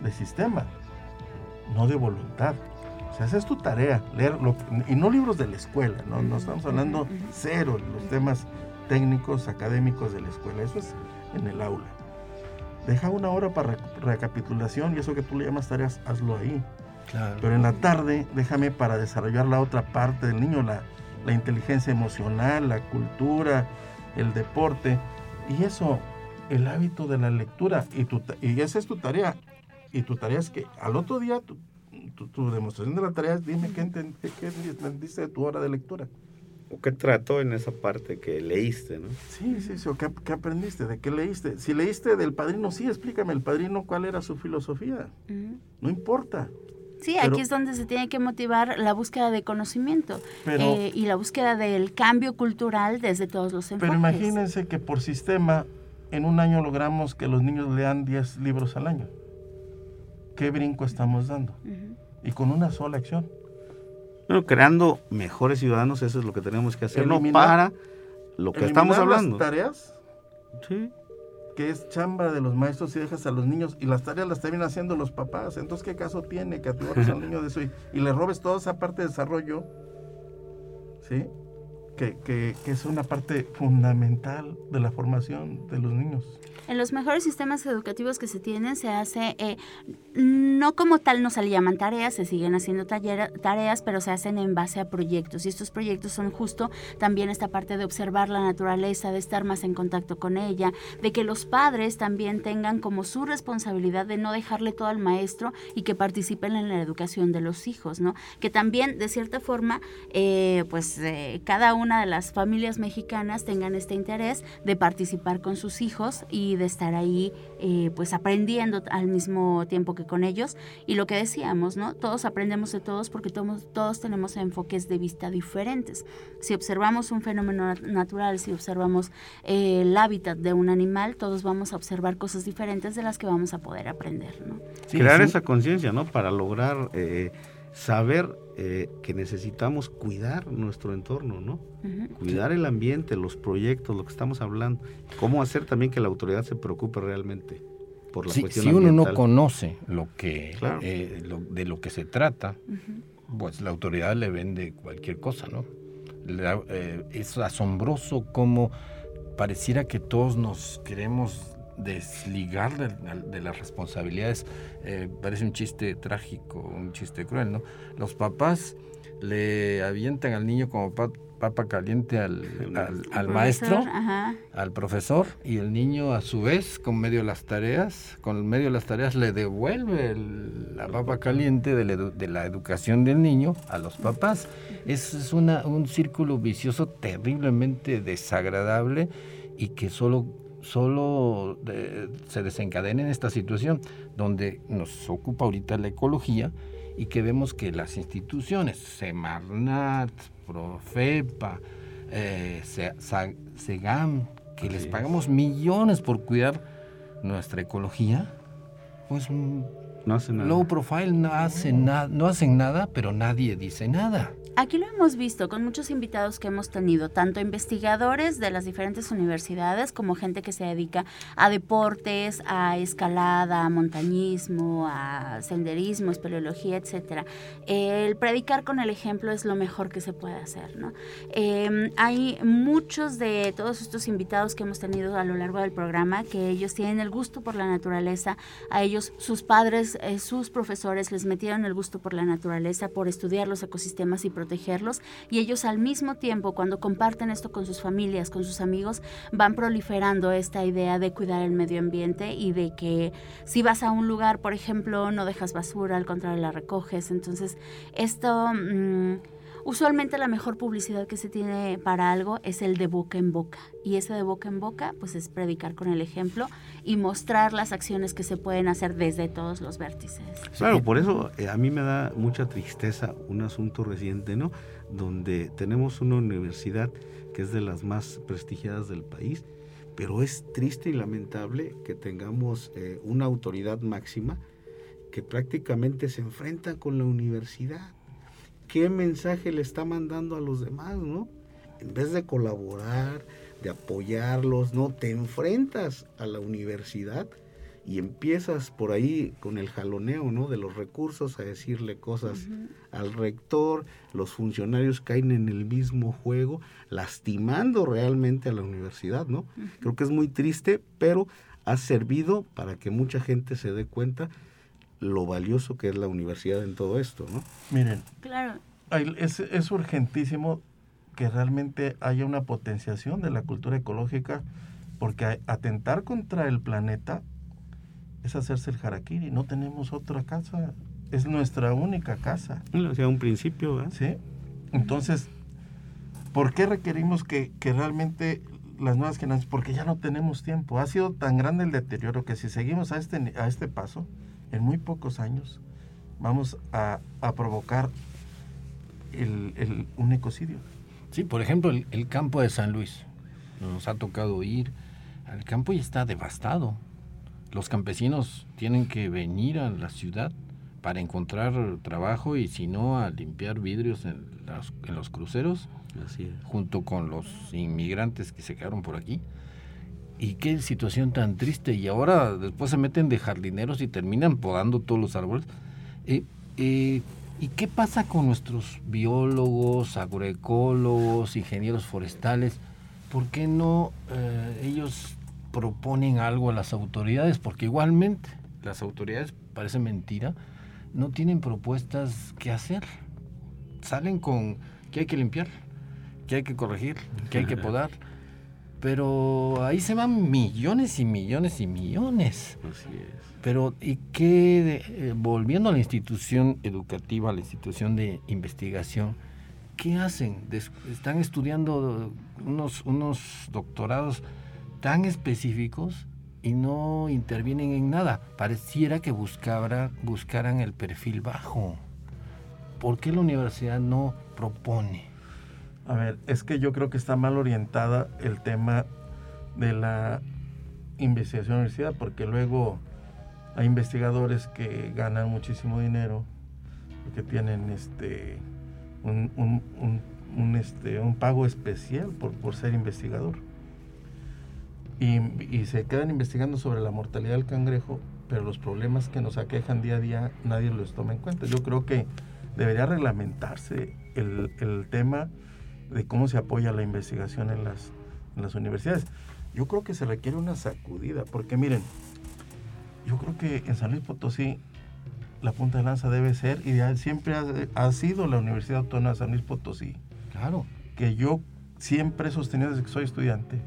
Speaker 3: de sistema, no de voluntad. O sea, esa es tu tarea, leer, y no libros de la escuela, ¿no? no estamos hablando cero, los temas técnicos, académicos de la escuela, eso es en el aula. Deja una hora para recapitulación y eso que tú le llamas tareas, hazlo ahí. Pero en la tarde, déjame para desarrollar la otra parte del niño, la, inteligencia emocional, la cultura, el deporte. Y eso, el hábito de la lectura. Y, tu, y esa es tu tarea. Y tu tarea es que al otro día, tu, tu, demostración de la tarea es dime qué, entendiste de tu hora de lectura.
Speaker 4: ¿O qué trató en esa parte que leíste, no?
Speaker 3: Sí, sí, sí. ¿O qué, aprendiste? ¿De qué leíste? Si leíste del padrino, sí, explícame el padrino cuál era su filosofía. No importa.
Speaker 2: Sí, aquí es donde se tiene que motivar la búsqueda de conocimiento eh, y la búsqueda del cambio cultural desde todos los enfoques.
Speaker 3: Pero imagínense que por sistema en un año logramos que los niños lean 10 libros al año. ¿Qué brinco estamos dando? Y con una sola acción.
Speaker 4: Bueno, creando mejores ciudadanos, eso es lo que tenemos que hacer, no para lo que estamos hablando.
Speaker 3: Las tareas
Speaker 4: sí
Speaker 3: que es chamba de los maestros y dejas a los niños y las tareas las terminan haciendo los papás. Entonces, ¿qué caso tiene que atibores al niño de eso y, le robes toda esa parte de desarrollo? ¿Sí? Que, que, que es una parte fundamental de la formación de los niños
Speaker 2: en los mejores sistemas educativos que se tienen se hace, eh, no como tal no se le llaman tareas, se siguen haciendo tareas, pero se hacen en base a proyectos. Y estos proyectos son justo también esta parte de observar la naturaleza, de estar más en contacto con ella, de que los padres también tengan como su responsabilidad de no dejarle todo al maestro y que participen en la educación de los hijos, ¿no? Que también, de cierta forma, eh, pues eh, cada una de las familias mexicanas tengan este interés de participar con sus hijos y de estar ahí eh, pues aprendiendo al mismo tiempo que con ellos. Y lo que decíamos, ¿no? Todos aprendemos de todos porque todos, todos tenemos enfoques de vista diferentes. Si observamos un fenómeno natural, si observamos eh, el hábitat de un animal, todos vamos a observar cosas diferentes de las que vamos a poder aprender, ¿no?
Speaker 4: Crear esa conciencia, ¿no? Para lograr eh, saber eh, que necesitamos cuidar nuestro entorno, ¿no? Cuidar el ambiente, los proyectos, lo que estamos hablando. Cómo hacer también que la autoridad se preocupe realmente por la cuestión
Speaker 1: Si uno no conoce lo que eh, de lo que se trata, pues la autoridad le vende cualquier cosa, ¿no? Eh, es asombroso cómo pareciera que todos nos queremos desligar de, las responsabilidades. Eh, parece un chiste trágico, un chiste cruel, ¿no? Los papás le avientan al niño como papa caliente al, al, maestro, al profesor, y el niño a su vez, con medio de las tareas, con medio de las tareas le devuelve la papa caliente de la, de la, educación del niño a los papás. Es, es una, un círculo vicioso terriblemente desagradable y que solo solo se desencadena en esta situación donde nos ocupa ahorita la ecología y que vemos que las instituciones, Semarnat, Profepa, eh, Segam, que les pagamos millones por cuidar nuestra ecología, pues no hacen nada. low profile no hacen, nada no hacen nada, pero nadie dice nada.
Speaker 2: Aquí lo hemos visto con muchos invitados que hemos tenido, tanto investigadores de las diferentes universidades como gente que se dedica a deportes, a escalada, a montañismo, a senderismo, espeleología, etcétera. El predicar con el ejemplo es lo mejor que se puede hacer, ¿no? Em, hay muchos de todos estos invitados que hemos tenido a lo largo del programa que ellos tienen el gusto por la naturaleza, a ellos sus padres, eh, sus profesores les metieron el gusto por la naturaleza, por estudiar los ecosistemas y y ellos al mismo tiempo cuando comparten esto con sus familias, con sus amigos, van proliferando esta idea de cuidar el medio ambiente y de que si vas a un lugar, por ejemplo, no dejas basura, al contrario la recoges. Entonces, esto... Mm, Usualmente la mejor publicidad que se tiene para algo es el de boca en boca. Y ese de boca en boca, pues es predicar con el ejemplo y mostrar las acciones que se pueden hacer desde todos los vértices.
Speaker 4: Claro, por eso eh, a mí me da mucha tristeza un asunto reciente, ¿no? Donde tenemos una universidad que es de las más prestigiadas del país, pero es triste y lamentable que tengamos eh, una autoridad máxima que prácticamente se enfrenta con la universidad qué mensaje le está mandando a los demás, ¿no? En vez de colaborar, de apoyarlos, ¿no? Te enfrentas a la universidad y empiezas por ahí con el jaloneo, ¿no? De los recursos a decirle cosas al rector, los funcionarios caen en el mismo juego, lastimando realmente a la universidad, ¿no? Creo que es muy triste, pero ha servido para que mucha gente se dé cuenta lo valioso que es la universidad en todo esto, ¿no?
Speaker 3: Miren, claro. es, es urgentísimo que realmente haya una potenciación de la cultura ecológica, porque atentar contra el planeta es hacerse el harakiri. No tenemos otra casa, es nuestra única casa.
Speaker 4: O sea, un principio, ¿verdad?
Speaker 3: Sí. Entonces, ¿por qué requerimos que, que realmente las nuevas generaciones? Porque ya no tenemos tiempo. Ha sido tan grande el deterioro que si seguimos a este, a este paso, en muy pocos años vamos a, provocar un ecocidio.
Speaker 1: Sí, por ejemplo, el, campo de San Luis. Nos ha tocado ir. El campo ya está devastado. Los campesinos tienen que venir a la ciudad para encontrar trabajo y si no a limpiar vidrios en, en los cruceros, junto con los inmigrantes que se quedaron por aquí. Y qué situación tan triste. Y ahora después se meten de jardineros y terminan podando todos los árboles. Eh, eh, ¿Y qué pasa con nuestros biólogos, agroecólogos, ingenieros forestales? ¿Por qué no eh, ellos proponen algo a las autoridades? Porque igualmente las autoridades, parece mentira, no tienen propuestas que hacer. Salen con que hay que limpiar, que hay que corregir, que hay que podar pero ahí se van millones y millones y millones. Así es. Pero, ¿y qué, eh, volviendo a la institución educativa, a la institución de investigación, qué hacen? están estudiando unos, unos doctorados tan específicos y no intervienen en nada. Pareciera que buscara, buscaran el perfil bajo. ¿Por qué la universidad no propone?
Speaker 3: A ver, es que yo creo que está mal orientada el tema de la investigación en universidad, porque luego hay investigadores que ganan muchísimo dinero, que tienen este un, este, un pago especial por, por ser investigador. Y, y, se quedan investigando sobre la mortalidad del cangrejo, pero los problemas que nos aquejan día a día nadie los toma en cuenta. Yo creo que debería reglamentarse el, el tema de cómo se apoya la investigación en las, en las universidades. Yo creo que se requiere una sacudida, porque miren, yo creo que en San Luis Potosí la punta de lanza debe ser y siempre ha, sido la Universidad Autónoma de San Luis Potosí.
Speaker 1: Claro.
Speaker 3: Que yo siempre he sostenido desde que soy estudiante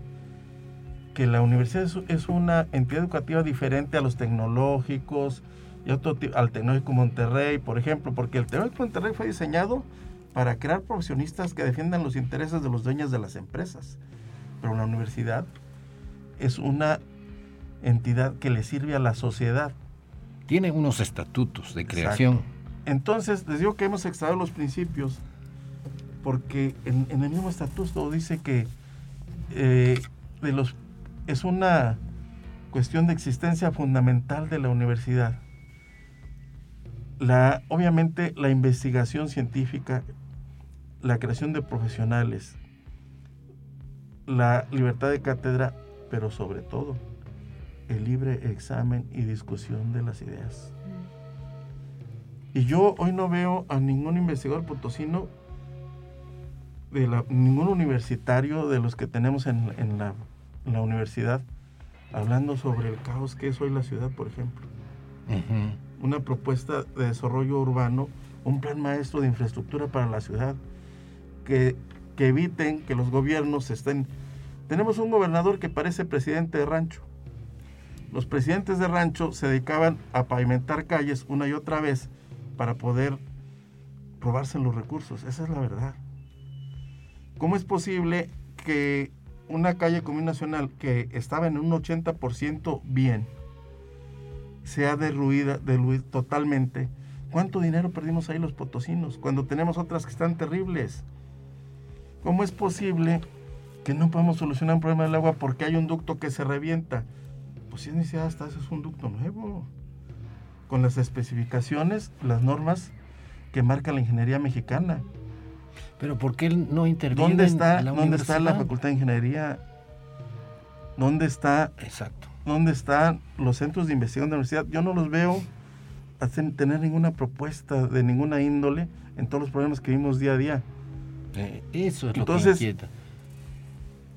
Speaker 3: que la universidad es, una entidad educativa diferente a los tecnológicos y otro, al Tecnológico Monterrey, por ejemplo, porque el Tecnológico Monterrey fue diseñado para crear profesionistas que defiendan los intereses de los dueños de las empresas. Pero la universidad es una entidad que le sirve a la sociedad
Speaker 1: tiene unos estatutos de creación.
Speaker 3: Entonces, les digo que hemos extraído los principios, porque en, el mismo estatuto dice que eh, de los, es una cuestión de existencia fundamental de la universidad. La, obviamente la investigación científica, la creación de profesionales, la libertad de cátedra, pero sobre todo el libre examen y discusión de las ideas. Y yo hoy no veo a ningún investigador potosino, de ningún universitario de los que tenemos en, la, universidad, hablando sobre el caos que es hoy la ciudad, por ejemplo. Una propuesta de desarrollo urbano, un plan maestro de infraestructura para la ciudad, que, eviten que los gobiernos estén... Tenemos un gobernador que parece presidente de rancho los presidentes de rancho se dedicaban a pavimentar calles una y otra vez para poder robarse los recursos. Esa es la verdad. ¿Cómo es posible que una calle común nacional que estaba en un 80% bien sea derruida, derruida totalmente? ¿Cuánto dinero perdimos ahí los potosinos cuando tenemos otras que están terribles? ¿Cómo es posible que no podamos solucionar un problema del agua porque hay un ducto que se revienta? pues si es necesidad hasta eso es un ducto nuevo, con las especificaciones, las normas que marca la ingeniería mexicana.
Speaker 1: Pero ¿por qué no interviene
Speaker 3: ¿Dónde está, la ¿dónde está la Facultad de Ingeniería? ¿Dónde está?
Speaker 1: Exacto.
Speaker 3: ¿Dónde están los centros de investigación de la universidad? Yo no los veo tener ninguna propuesta de ninguna índole en todos los problemas que vimos día a día.
Speaker 1: Eh, eso es lo que inquieta.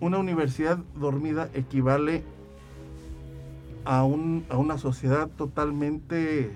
Speaker 3: Una universidad dormida equivale a, un, a una sociedad totalmente...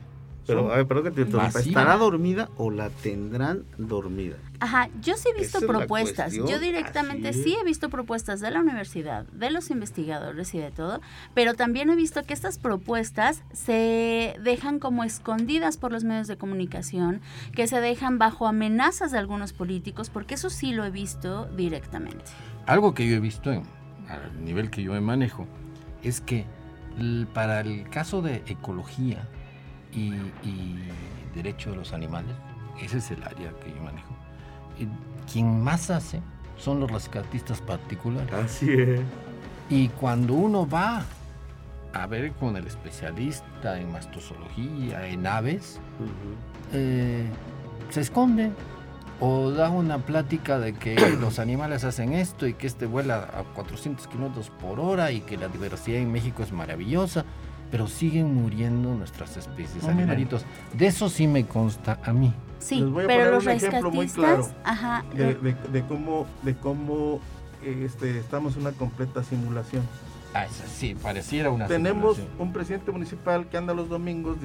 Speaker 4: Pero, a ver, perdón que te ¿Estará dormida o la tendrán dormida?
Speaker 2: Ajá, yo sí he visto propuestas. Yo directamente sí he visto propuestas de la universidad, de los investigadores y de todo, pero también he visto que estas propuestas se dejan como escondidas por los medios de comunicación, que se dejan bajo amenazas de algunos políticos, porque eso sí lo he visto directamente.
Speaker 1: Algo que yo he visto en, al nivel que yo me manejo es que para el caso de ecología y, derecho de los animales, ese es el área que yo manejo. Quien más hace son los rescatistas particulares.
Speaker 4: Así es.
Speaker 1: Y cuando uno va a ver con el especialista en mastozoología, en aves, eh, se esconde o da una plática de que los animales hacen esto y que este vuela a 400 kilómetros por hora y que la diversidad en México es maravillosa, pero siguen muriendo nuestras especies de animalitos. De eso sí me consta a mí.
Speaker 2: Sí, pero los un ejemplo muy claro
Speaker 3: de, cómo, de cómo este, estamos en una completa simulación.
Speaker 1: Ah, sí, pareciera una
Speaker 3: Tenemos un presidente municipal que anda los domingos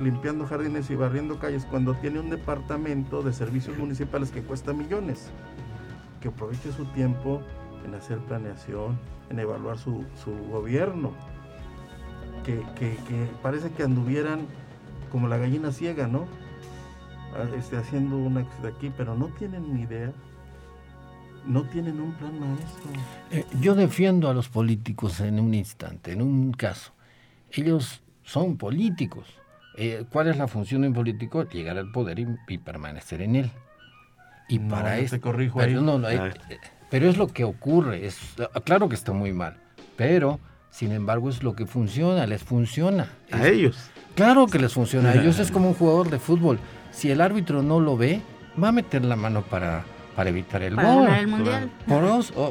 Speaker 3: limpiando jardines y barriendo calles cuando tiene un departamento de servicios municipales que cuesta millones. Que aproveche su tiempo en hacer planeación, en evaluar su, gobierno. Que, parece que anduvieran como la gallina ciega, ¿no? Ah, este, haciendo una de aquí, pero no tienen ni idea no tienen un plan maestro.
Speaker 1: Eh, yo defiendo a los políticos en un instante, en un caso. Ellos son políticos. Eh, ¿Cuál es la función de un político? Llegar al poder y, permanecer en él. Y para eso.
Speaker 3: corrijo
Speaker 1: pero, eh, pero es lo que ocurre. Es, claro que está muy mal. Pero, sin embargo, es lo que funciona, les funciona.
Speaker 4: A ellos.
Speaker 1: Claro que les funciona. A ellos es como un jugador de fútbol. Si el árbitro no lo ve, va a meter la mano para, para evitar el
Speaker 2: gol. el mundial.
Speaker 1: Por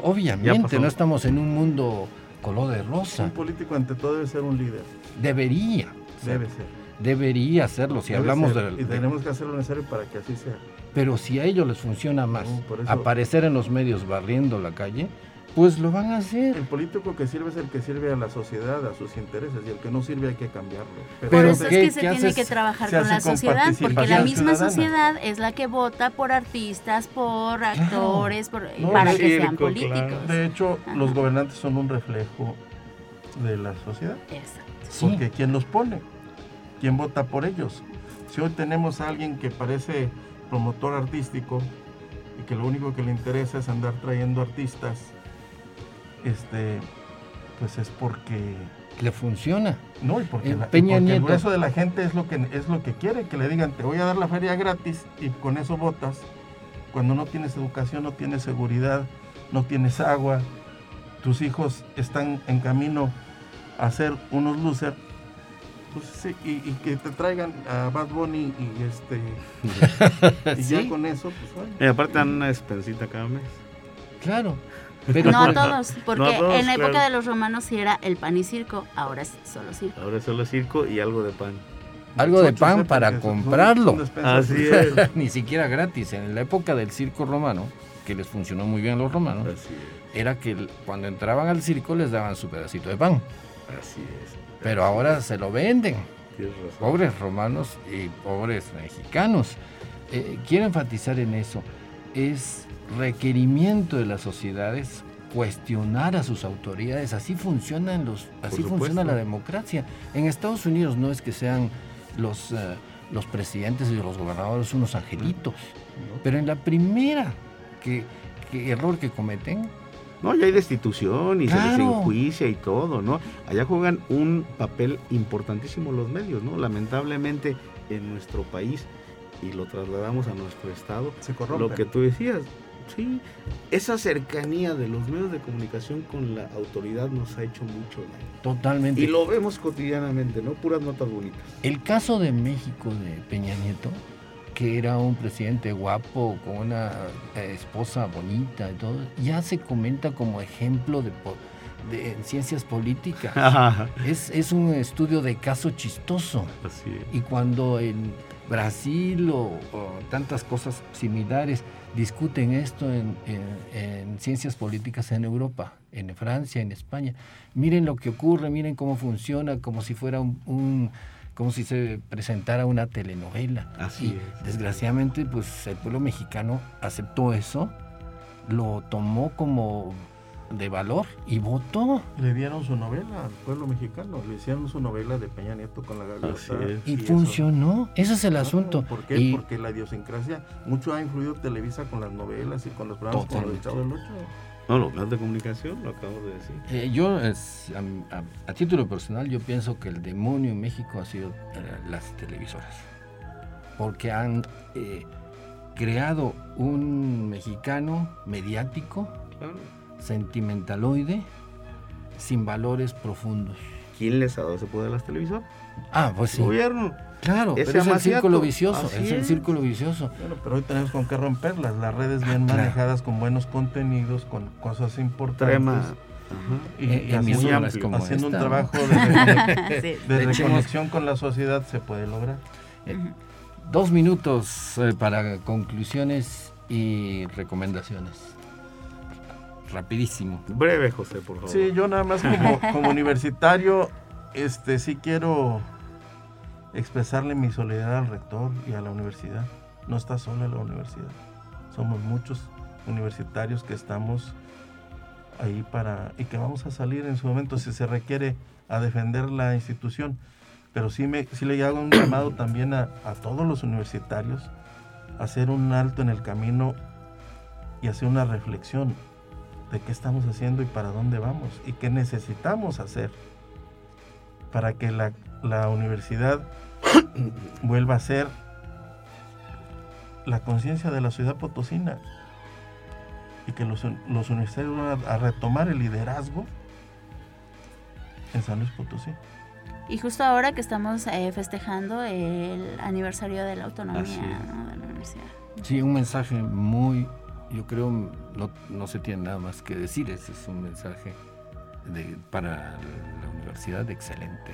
Speaker 1: obviamente, no estamos en un mundo color de rosa.
Speaker 3: Un político ante todo debe ser un líder.
Speaker 1: Debería.
Speaker 3: Debe ser.
Speaker 1: Debería hacerlo, si hablamos de...
Speaker 3: Y tenemos que hacer lo necesario para que así sea.
Speaker 1: Pero si a ellos les funciona más aparecer en los medios barriendo la calle, pues lo van a hacer.
Speaker 3: El político que sirve es el que sirve a la sociedad, a sus intereses, y el que no sirve hay que cambiarlo.
Speaker 2: Pero Por eso es que se tiene que trabajar con la sociedad, porque la misma sociedad es la que vota por artistas, por actores, para que sean políticos.
Speaker 3: De hecho, los gobernantes son un reflejo de la sociedad. Exacto. Porque ¿quién los pone? ¿Quién vota por ellos? Si hoy tenemos a alguien que parece promotor artístico y que lo único que le interesa es andar trayendo artistas, este, pues es porque
Speaker 1: le funciona.
Speaker 3: No, y porque, el grueso de la gente es lo que es lo que quiere, que le digan, te voy a dar la feria gratis y con eso votas. Cuando no tienes educación, no tienes seguridad, no tienes agua, tus hijos están en camino a ser unos losers, pues sí, y, que te traigan a Bad Bunny y este y ya con eso, pues bueno.
Speaker 4: Y aparte dan una despensita cada mes.
Speaker 1: Claro.
Speaker 2: Pero no a todos, porque en la época de los romanos sí era el pan y circo, ahora es solo circo.
Speaker 4: Ahora es solo circo y algo de pan.
Speaker 1: Algo de pan para comprarlo.
Speaker 4: Así es.
Speaker 1: Ni siquiera gratis. En la época del circo romano, que les funcionó muy bien a los romanos, era que cuando entraban al circo les daban su pedacito de pan.
Speaker 4: Así es.
Speaker 1: Pero ahora se lo venden. Pobres romanos y pobres mexicanos. Eh, quiero enfatizar en eso. Es requerimiento de las sociedades cuestionar a sus autoridades. Así funcionan los, así funciona la democracia. En Estados Unidos no es que sean los, eh, los presidentes y los gobernadores unos angelitos, pero en la primera que, error que cometen.
Speaker 4: No, ya hay destitución y se les enjuicia y todo, ¿no? Allá juegan un papel importantísimo los medios, ¿no? Lamentablemente en nuestro país y lo trasladamos a nuestro estado,
Speaker 3: se
Speaker 4: lo que tú decías, Sí, esa cercanía de los medios de comunicación con la autoridad nos ha hecho mucho daño.
Speaker 1: Totalmente.
Speaker 4: Y lo vemos cotidianamente, ¿no? Puras notas bonitas.
Speaker 1: El caso de México de Peña Nieto, que era un presidente guapo, con una eh, esposa bonita y todo, ya se comenta como ejemplo de, de ciencias políticas. es, es un estudio de caso chistoso.
Speaker 4: Así es.
Speaker 1: Y cuando en Brasil o tantas cosas similares discuten esto en, ciencias políticas en Europa, en Francia, en España. Miren lo que ocurre, miren cómo funciona, como si fuera un, como si se presentara una telenovela.
Speaker 4: Así
Speaker 1: Desgraciadamente, pues el pueblo mexicano aceptó eso, lo tomó como de valor y votó.
Speaker 3: Le dieron su novela al pueblo mexicano, le hicieron su novela de Peña Nieto con la gaviota.
Speaker 1: Y, funcionó, ese es el asunto.
Speaker 3: ¿Por qué? Porque la idiosincrasia, mucho ha influido Televisa con las novelas y con los programas como el Chavo del Ocho.
Speaker 4: No, los medios de comunicación, lo acabo de decir.
Speaker 1: Eh, yo, a, título personal, yo pienso que el demonio en México ha sido eh, las televisoras. Porque han eh, creado un mexicano mediático. Claro sentimentaloide, sin valores profundos.
Speaker 4: ¿Quién les ha dado ese poder a las televisoras?
Speaker 1: Ah, pues sí.
Speaker 4: El gobierno.
Speaker 1: Claro, pero es el círculo vicioso, es, el círculo vicioso.
Speaker 3: Bueno, pero hoy tenemos con qué romperlas, las redes bien ah, manejadas con buenos contenidos, con cosas importantes.
Speaker 1: Y, y,
Speaker 3: haciendo un trabajo de, reconexión con la sociedad se puede lograr.
Speaker 1: Eh, dos minutos eh, para conclusiones y recomendaciones rapidísimo.
Speaker 4: Breve, José, por favor.
Speaker 3: Sí, yo nada más como, universitario, este, sí quiero expresarle mi soledad al rector y a la universidad. No está sola la universidad. Somos muchos universitarios que estamos ahí para y que vamos a salir en su momento si se requiere a defender la institución. Pero sí, me, sí le hago un llamado también a, a todos los universitarios a hacer un alto en el camino y hacer una reflexión de qué estamos haciendo y para dónde vamos y qué necesitamos hacer para que la, la universidad vuelva a ser la conciencia de la ciudad potosina y que los, los universitarios van a, retomar el liderazgo en San Luis Potosí.
Speaker 2: Y justo ahora que estamos eh, festejando el aniversario de la autonomía de la universidad.
Speaker 1: Sí, un mensaje muy, yo creo, no, no se tiene nada más que decir, ese es un mensaje de, para la universidad excelente.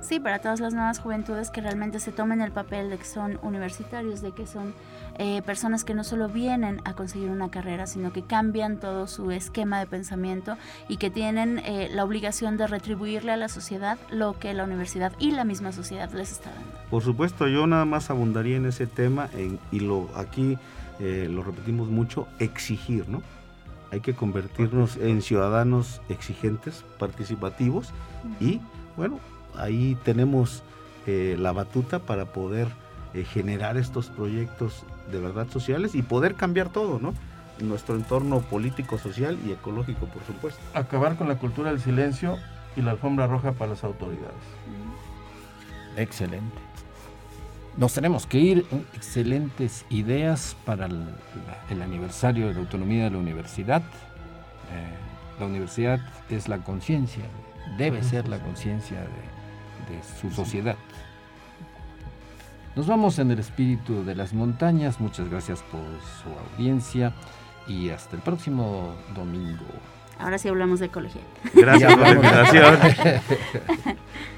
Speaker 2: Sí, para todas las nuevas juventudes que realmente se tomen el papel de que son universitarios, de que son eh, personas que no solo vienen a conseguir una carrera, sino que cambian todo su esquema de pensamiento y que tienen eh, la obligación de retribuirle a la sociedad lo que la universidad y la misma sociedad les está dando.
Speaker 4: Por supuesto, yo nada más abundaría en ese tema y lo aquí eh, lo repetimos mucho, exigir, ¿no? Hay que convertirnos en ciudadanos exigentes, participativos y, bueno, ahí tenemos eh, la batuta para poder eh, generar estos proyectos de verdad sociales y poder cambiar todo, ¿no? Nuestro entorno político, social y ecológico, por supuesto.
Speaker 3: Acabar con la cultura del silencio y la alfombra roja para las autoridades.
Speaker 1: Excelente. Nos tenemos que ir. Excelentes ideas para el, aniversario de la autonomía de la universidad. Eh, la universidad es la conciencia, debe ser la conciencia de, de su sociedad. Nos vamos en el espíritu de las montañas. Muchas gracias por su audiencia y hasta el próximo domingo.
Speaker 2: Ahora sí hablamos de ecología.
Speaker 4: Gracias por la invitación.